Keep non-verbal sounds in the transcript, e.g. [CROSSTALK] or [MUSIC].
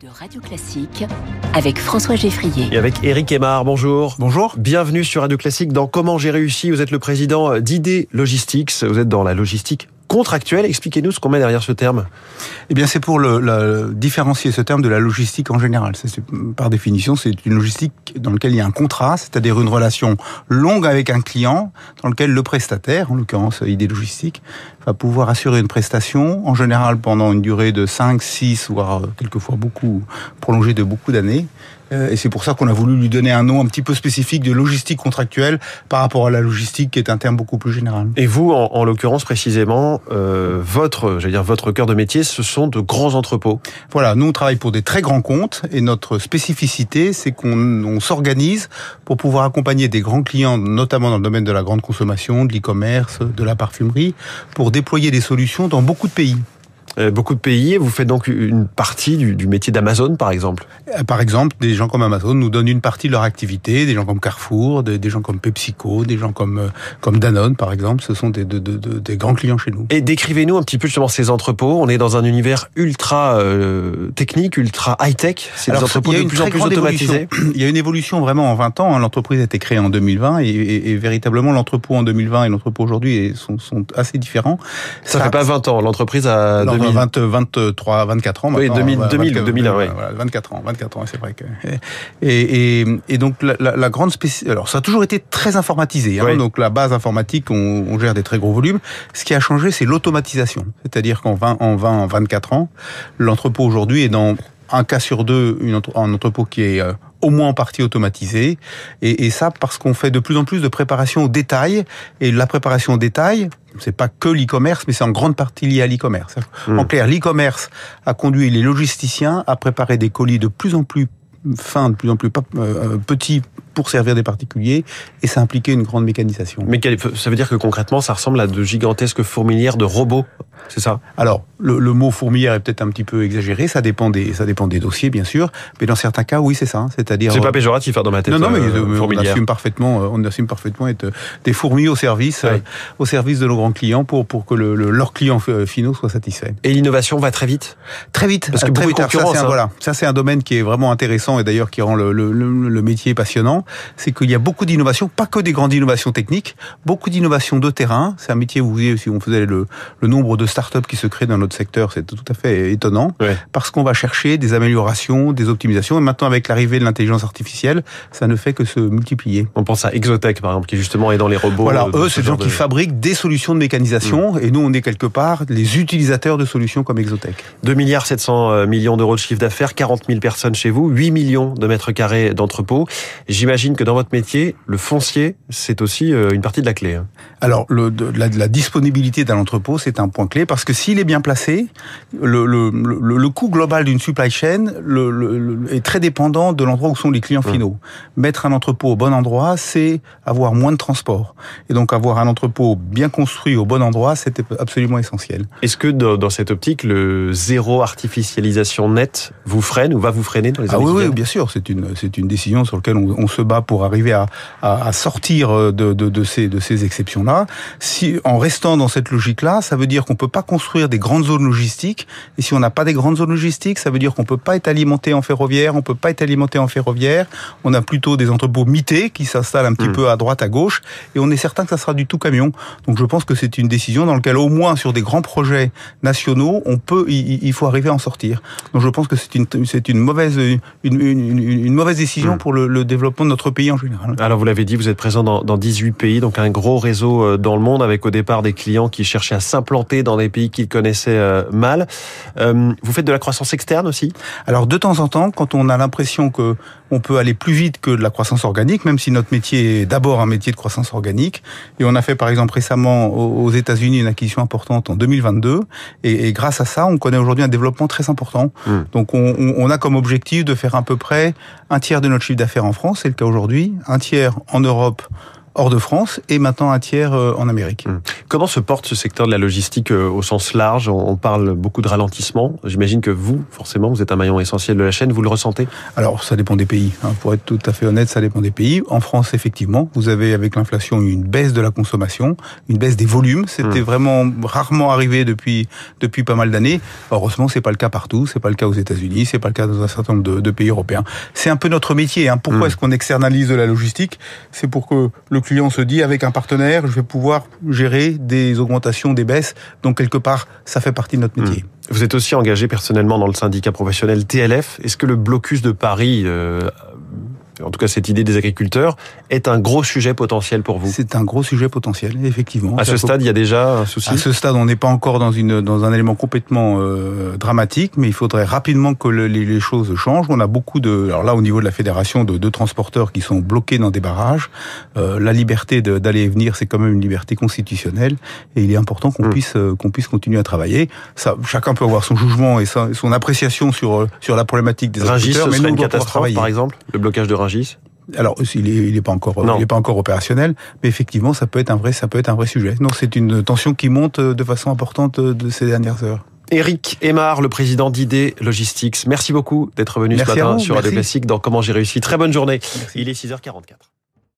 de Radio Classique avec François Geffrier. Et avec Eric Aymar, bonjour. Bonjour. Bienvenue sur Radio Classique dans Comment j'ai réussi. Vous êtes le président d'ID Logistics. Vous êtes dans la logistique contractuelle. Expliquez-nous ce qu'on met derrière ce terme. Eh bien, c'est pour différencier ce terme de la logistique en général. Par définition, c'est une logistique dans laquelle il y a un contrat, c'est-à-dire une relation longue avec un client, dans lequel le prestataire, en l'occurrence ID Logistique, va pouvoir assurer une prestation, en général pendant une durée de 5, 6, voire quelquefois beaucoup, prolongée de beaucoup d'années. Euh, et c'est pour ça qu'on a voulu lui donner un nom un petit peu spécifique de logistique contractuelle par rapport à la logistique qui est un terme beaucoup plus général. Et vous, en, en l'occurrence précisément, euh, votre, j'allais dire votre cœur de métier, ce sont de grands entrepôts. Voilà, nous on travaille pour des très grands comptes et notre spécificité, c'est qu'on on, s'organise pour pouvoir accompagner des grands clients, notamment dans le domaine de la grande consommation, de l'e-commerce, de la parfumerie, pour déployer des solutions dans beaucoup de pays. Euh, beaucoup de pays. Vous faites donc une partie du, du métier d'Amazon, par exemple Euh, Par exemple, des gens comme Amazon nous donnent une partie de leur activité, des gens comme Carrefour, des, des gens comme PepsiCo, des gens comme, euh, comme Danone, par exemple. Ce sont des, de, de, de, des grands clients chez nous. Et décrivez-nous un petit peu justement ces entrepôts. On est dans un univers ultra euh, technique, ultra high-tech. C'est des entrepôts de plus en plus automatisés. évolution. [CLEARS THROAT] Il y a une évolution vraiment en 20 ans. hein. L'entreprise a été créée en 2020 et, et, et véritablement l'entrepôt en 2020 et l'entrepôt aujourd'hui sont, sont assez différents. Ça, fait pas 20 ans. L'entreprise a 2000. 20, 23, 24 ans Oui, maintenant. 2000, Voilà, 2000, 24, 2001, ouais. voilà, 24 ans, 24 ans, c'est vrai que. Et, et, et donc la, la, la grande spéci... alors ça a toujours été très informatisé. Hein, Oui. Donc la base informatique, on, on gère des très gros volumes. Ce qui a changé, c'est l'automatisation. C'est-à-dire qu'en 20, en 20, en 24 ans, l'entrepôt aujourd'hui est dans un cas sur deux une entre- un entrepôt qui est euh, au moins en partie automatisé. Et, et ça parce qu'on fait de plus en plus de préparation au détail. Et la préparation au détail, c'est pas que l'e-commerce, mais c'est en grande partie lié à l'e-commerce. Mm. En clair, l'e-commerce a conduit les logisticiens à préparer des colis de plus en plus fins, de plus en plus pa- euh, petits pour servir des particuliers, et ça impliquait une grande mécanisation. Mais ça veut dire que concrètement, ça ressemble à de gigantesques fourmilières de robots. C'est ça? Alors, le, le mot fourmilière est peut-être un petit peu exagéré, ça dépend des, ça dépend des dossiers, bien sûr, mais dans certains cas, oui, c'est ça. C'est-à-dire. C'est pas péjoratif hein, dans ma tête. Non, non, mais euh, euh, on assume parfaitement, euh, on assume parfaitement être euh, des fourmis au service, euh, au service de nos grands clients pour pour que le, le- leurs clients euh, finaux soient satisfaits. Et l'innovation va très vite? Très vite, Parce que très vite. Alors ça, c'est un, hein. voilà, ça c'est un domaine qui est vraiment intéressant et d'ailleurs qui rend le métier passionnant. C'est qu'il y a beaucoup d'innovations, pas que des grandes innovations techniques, beaucoup d'innovations de terrain. C'est un métier où vous voyez, si on faisait le, le nombre de startups qui se créent dans notre secteur, c'est tout à fait étonnant Ouais. parce qu'on va chercher des améliorations, des optimisations. Et maintenant, avec l'arrivée de l'intelligence artificielle, ça ne fait que se multiplier. On pense à Exotech, par exemple, qui justement est dans les robots. Voilà, euh, eux, ce c'est des gens qui fabriquent des solutions de mécanisation, et nous, on est quelque part les utilisateurs de solutions comme Exotech. 2 milliards 700 millions d'euros de chiffre d'affaires, 40 000 personnes chez vous, 8 millions de mètres carrés d'entrepôts. J'imagine que dans votre métier, le foncier, c'est aussi euh, une partie de la clé. hein. Alors, le, de, la, disponibilité d'un entrepôt, c'est un point clé parce que s'il est bien placé, le, le, le, le coût global d'une supply chain est très dépendant de l'endroit où sont les clients finaux. Mettre un entrepôt au bon endroit, c'est avoir moins de transport. Et donc, avoir un entrepôt bien construit au bon endroit, c'est absolument essentiel. Est-ce que dans, dans cette optique, le zéro artificialisation net vous freine ou va vous freiner dans les Ah années oui, qui oui, viennent bien sûr, c'est une c'est une décision sur laquelle on, on se bat pour arriver à, à, à sortir de, de, de ces de ces exceptions-là. Si en restant dans cette logique-là, ça veut dire qu'on peut pas construire des grandes zones logistiques. Et si on n'a pas des grandes zones logistiques, ça veut dire qu'on peut pas être alimenté en ferroviaire, on peut pas être alimenté en ferroviaire. On a plutôt des entrepôts mités qui s'installent un petit Mm. peu à droite, à gauche, et on est certain que ça sera du tout camion. Donc je pense que c'est une décision dans laquelle au moins sur des grands projets nationaux, on peut, il, faut arriver à en sortir. Donc je pense que c'est une, c'est une mauvaise, une, une, une, une mauvaise décision Mm. pour le, le développement de notre pays en général. Alors vous l'avez dit, vous êtes présent dans, dans 18 pays, donc un gros réseau euh, dans le monde avec au départ des clients qui cherchaient à s'implanter dans des pays qu'ils connaissaient euh, mal. Euh, vous faites de la croissance externe aussi? Alors de temps en temps, quand on a l'impression que on peut aller plus vite que de la croissance organique, même si notre métier est d'abord un métier de croissance organique, et on a fait par exemple récemment aux États-Unis une acquisition importante en 2022, et, et grâce à ça, on connaît aujourd'hui un développement très important. Mm. Donc on, on- on a comme objectif de faire à peu près un tiers de notre chiffre d'affaires en France, c'est le cas aujourd'hui, un tiers en Europe, hors de France et maintenant un tiers euh, en Amérique. Hum. Comment se porte ce secteur de la logistique euh, au sens large? On parle beaucoup de ralentissement. J'imagine que vous, forcément, vous êtes un maillon essentiel de la chaîne. Vous le ressentez? Alors, ça dépend des pays. Hein. Pour être tout à fait honnête, ça dépend des pays. En France, effectivement, vous avez avec l'inflation une baisse de la consommation, une baisse des volumes. C'était mmh. vraiment rarement arrivé depuis depuis pas mal d'années. Heureusement, c'est pas le cas partout. C'est pas le cas aux États-Unis. C'est pas le cas dans un certain nombre de, de pays européens. C'est un peu notre métier. Hein. Pourquoi mmh. est-ce qu'on externalise de la logistique? C'est pour que le client se dit avec un partenaire, je vais pouvoir gérer des augmentations, des baisses. Donc quelque part, ça fait partie de notre métier. Mmh. Vous êtes aussi engagé personnellement dans le syndicat professionnel TLF. Est-ce que le blocus de Paris euh, en tout cas cette idée des agriculteurs, est un gros sujet potentiel pour vous C'est un gros sujet potentiel, effectivement. À ce stade, il y a déjà un souci À ce stade, on n'est pas encore dans, une, dans un élément complètement euh, dramatique, mais il faudrait rapidement que le, les, les, choses changent. On a beaucoup de... Alors là, au niveau de la fédération, de, de transporteurs qui sont bloqués dans des barrages. Euh, la liberté d'aller et venir, c'est quand même une liberté constitutionnelle, et il est important qu'on mmh. puisse, euh, qu'on puisse continuer à travailler. Ça, chacun peut avoir son jugement et son appréciation sur, sur la problématique des agriculteurs. mais nous, une catastrophe, par exemple, le blocage de Rungis alors, il est, il est pas encore, il est pas encore opérationnel, mais effectivement, ça peut être un vrai, ça peut être un vrai sujet. Non, c'est une tension qui monte de façon importante de ces dernières heures. Éric Aymar, le président d'ID Logistics. Merci beaucoup d'être venu ce matin sur Radio Classique dans Comment j'ai réussi. Très bonne journée. Il est 6h44.